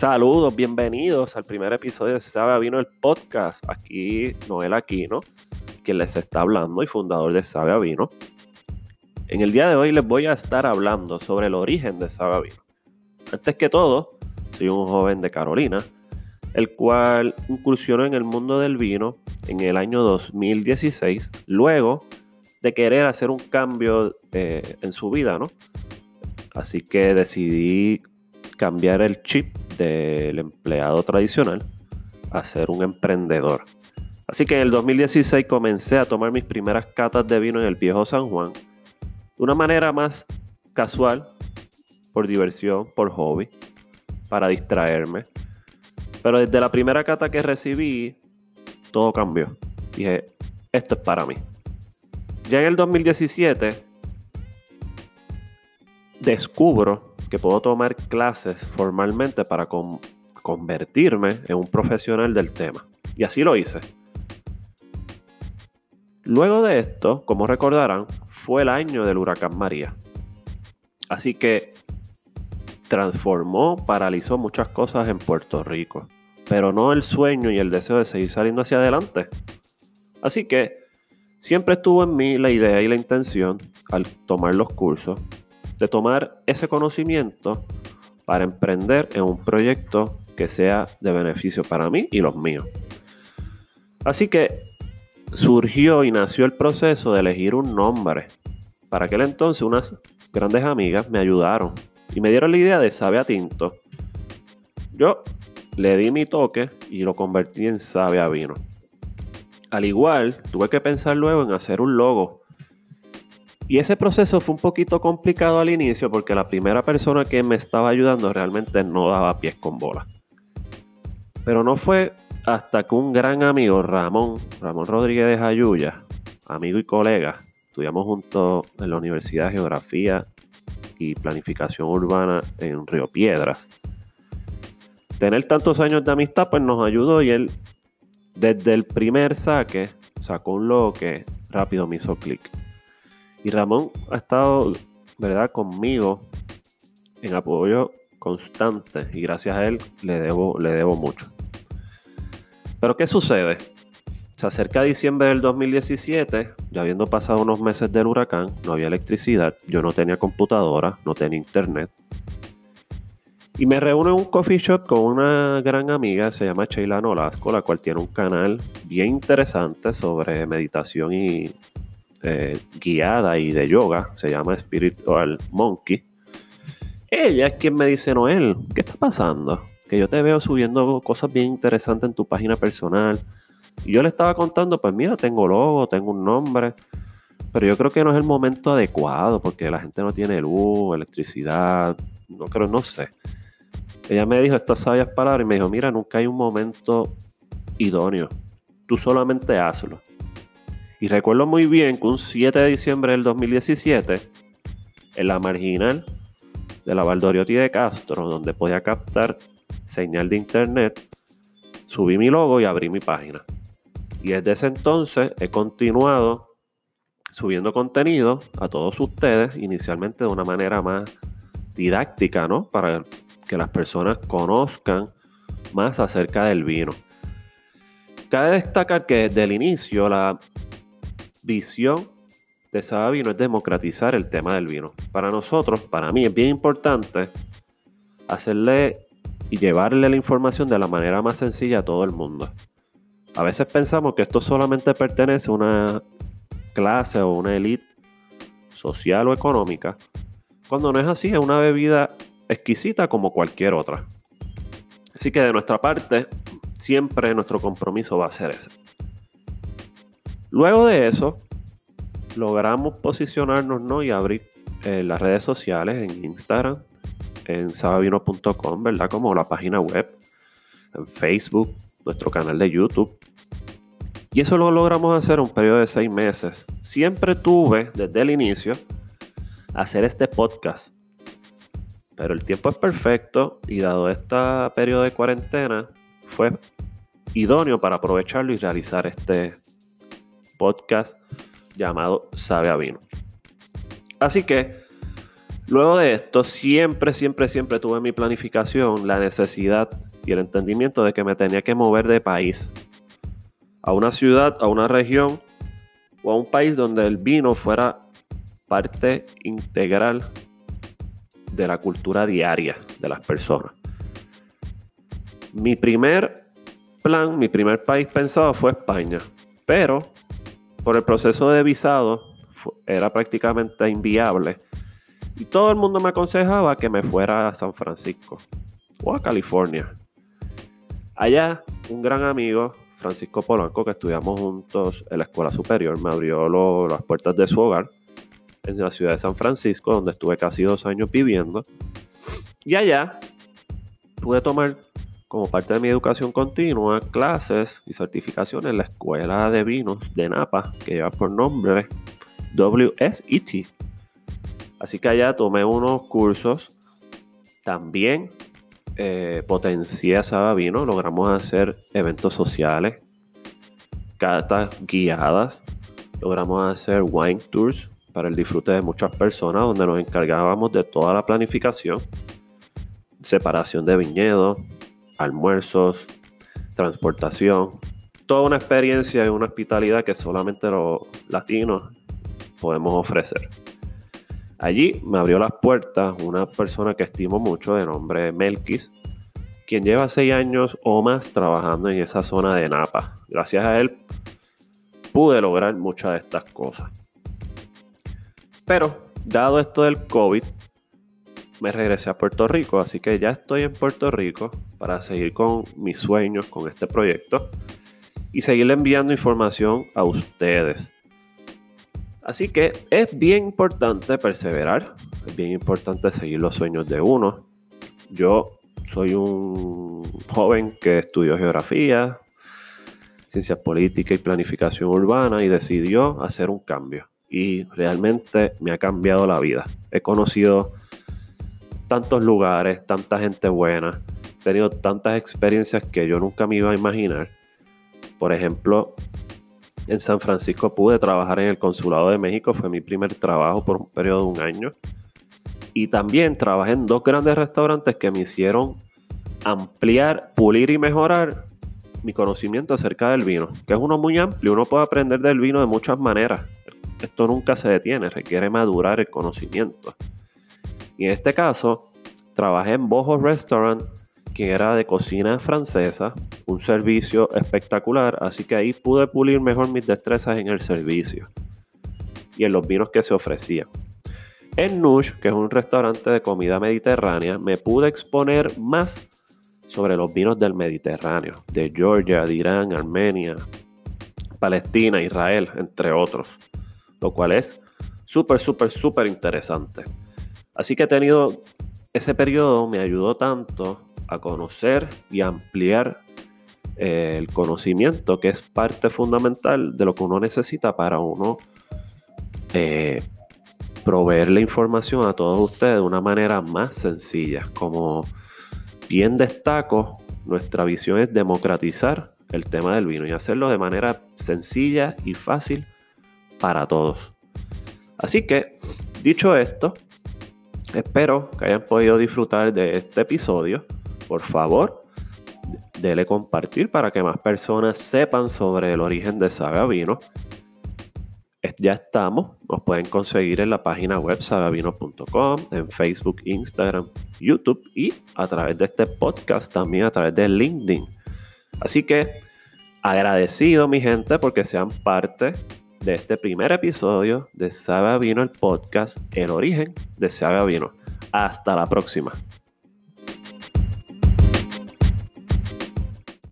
Saludos, bienvenidos al primer episodio de Sabe a Vino el podcast. Aquí Noel Aquino, quien les está hablando y fundador de Sabe Vino. En el día de hoy les voy a estar hablando sobre el origen de Sabe Vino. Antes que todo, soy un joven de Carolina, el cual incursionó en el mundo del vino en el año 2016, luego de querer hacer un cambio eh, en su vida, ¿no? Así que decidí cambiar el chip del empleado tradicional a ser un emprendedor. Así que en el 2016 comencé a tomar mis primeras catas de vino en el viejo San Juan de una manera más casual, por diversión, por hobby, para distraerme. Pero desde la primera cata que recibí, todo cambió. Dije, esto es para mí. Ya en el 2017 descubro que puedo tomar clases formalmente para convertirme en un profesional del tema. Y así lo hice. Luego de esto, como recordarán, fue el año del huracán María. Así que transformó, paralizó muchas cosas en Puerto Rico, pero no el sueño y el deseo de seguir saliendo hacia adelante. Así que siempre estuvo en mí la idea y la intención, al tomar los cursos, de tomar ese conocimiento para emprender en un proyecto que sea de beneficio para mí y los míos. Así que surgió y nació el proceso de elegir un nombre. Para aquel entonces unas grandes amigas me ayudaron y me dieron la idea de Sabe a Tinto. Yo le di mi toque y lo convertí en Sabe a Vino. Al igual, tuve que pensar luego en hacer un logo y ese proceso fue un poquito complicado al inicio porque la primera persona que me estaba ayudando realmente no daba pies con bola. Pero no fue hasta que un gran amigo, Ramón, Ramón Rodríguez de amigo y colega, estudiamos juntos en la Universidad de Geografía y Planificación Urbana en Río Piedras. Tener tantos años de amistad pues nos ayudó y él desde el primer saque sacó un logo que rápido me hizo clic. Y Ramón ha estado, ¿verdad?, conmigo en apoyo constante y gracias a él le debo, le debo mucho. Pero ¿qué sucede? Se acerca diciembre del 2017, ya habiendo pasado unos meses del huracán, no había electricidad, yo no tenía computadora, no tenía internet. Y me reúno en un coffee shop con una gran amiga, se llama Sheila Nolasco, la cual tiene un canal bien interesante sobre meditación y eh, guiada y de yoga, se llama Spiritual Monkey. Ella es quien me dice, Noel, ¿qué está pasando? Que yo te veo subiendo cosas bien interesantes en tu página personal. Y yo le estaba contando, pues mira, tengo logo, tengo un nombre, pero yo creo que no es el momento adecuado porque la gente no tiene luz, electricidad, no creo, no sé. Ella me dijo estas sabias palabras y me dijo, mira, nunca hay un momento idóneo. Tú solamente hazlo. Y recuerdo muy bien que un 7 de diciembre del 2017, en la marginal de la Valdoriotti de Castro, donde podía captar señal de internet, subí mi logo y abrí mi página. Y desde ese entonces he continuado subiendo contenido a todos ustedes, inicialmente de una manera más didáctica, ¿no? Para que las personas conozcan más acerca del vino. Cabe destacar que desde el inicio la de Saba Vino es democratizar el tema del vino. Para nosotros, para mí, es bien importante hacerle y llevarle la información de la manera más sencilla a todo el mundo. A veces pensamos que esto solamente pertenece a una clase o una élite social o económica, cuando no es así, es una bebida exquisita como cualquier otra. Así que de nuestra parte, siempre nuestro compromiso va a ser ese. Luego de eso, logramos posicionarnos ¿no? y abrir eh, las redes sociales en Instagram, en sabavino.com, ¿verdad? Como la página web, en Facebook, nuestro canal de YouTube. Y eso lo logramos hacer en un periodo de seis meses. Siempre tuve, desde el inicio, hacer este podcast. Pero el tiempo es perfecto y dado este periodo de cuarentena, fue idóneo para aprovecharlo y realizar este podcast llamado Sabe a Vino. Así que Luego de esto, siempre, siempre, siempre tuve en mi planificación la necesidad y el entendimiento de que me tenía que mover de país a una ciudad, a una región o a un país donde el vino fuera parte integral de la cultura diaria de las personas. Mi primer plan, mi primer país pensado fue España, pero por el proceso de visado era prácticamente inviable y todo el mundo me aconsejaba que me fuera a San Francisco o a California. Allá, un gran amigo, Francisco Polanco, que estudiamos juntos en la escuela superior, me abrió las puertas de su hogar en la ciudad de San Francisco, donde estuve casi dos años viviendo. Y allá pude tomar como parte de mi educación continua clases y certificaciones en la escuela de vinos de Napa, que lleva por nombre WSET. Así que allá tomé unos cursos. También eh, potencié Saba Vino. Logramos hacer eventos sociales, cartas guiadas. Logramos hacer wine tours para el disfrute de muchas personas, donde nos encargábamos de toda la planificación, separación de viñedos, almuerzos, transportación, toda una experiencia y una hospitalidad que solamente los latinos podemos ofrecer. Allí me abrió las puertas una persona que estimo mucho de nombre Melkis, quien lleva seis años o más trabajando en esa zona de Napa. Gracias a él pude lograr muchas de estas cosas. Pero, dado esto del COVID, me regresé a Puerto Rico, así que ya estoy en Puerto Rico para seguir con mis sueños con este proyecto y seguirle enviando información a ustedes. Así que es bien importante perseverar, es bien importante seguir los sueños de uno. Yo soy un joven que estudió geografía, ciencias políticas y planificación urbana y decidió hacer un cambio. Y realmente me ha cambiado la vida. He conocido tantos lugares, tanta gente buena, tenido tantas experiencias que yo nunca me iba a imaginar. Por ejemplo, en San Francisco pude trabajar en el Consulado de México, fue mi primer trabajo por un periodo de un año. Y también trabajé en dos grandes restaurantes que me hicieron ampliar, pulir y mejorar mi conocimiento acerca del vino, que es uno muy amplio, uno puede aprender del vino de muchas maneras. Esto nunca se detiene, requiere madurar el conocimiento. Y en este caso, trabajé en Boho Restaurant que era de cocina francesa, un servicio espectacular, así que ahí pude pulir mejor mis destrezas en el servicio y en los vinos que se ofrecían. En Nush, que es un restaurante de comida mediterránea, me pude exponer más sobre los vinos del Mediterráneo, de Georgia, de Irán, Armenia, Palestina, Israel, entre otros, lo cual es súper, súper, súper interesante. Así que he tenido, ese periodo me ayudó tanto a conocer y ampliar eh, el conocimiento, que es parte fundamental de lo que uno necesita para uno eh, proveer la información a todos ustedes de una manera más sencilla. Como bien destaco, nuestra visión es democratizar el tema del vino y hacerlo de manera sencilla y fácil para todos. Así que, dicho esto, espero que hayan podido disfrutar de este episodio por favor, dele compartir para que más personas sepan sobre el origen de Saga Vino. Ya estamos, nos pueden conseguir en la página web sagavino.com, en Facebook, Instagram, YouTube y a través de este podcast también a través de LinkedIn. Así que agradecido mi gente porque sean parte de este primer episodio de Saga Vino, el podcast, el origen de Saga Vino. Hasta la próxima.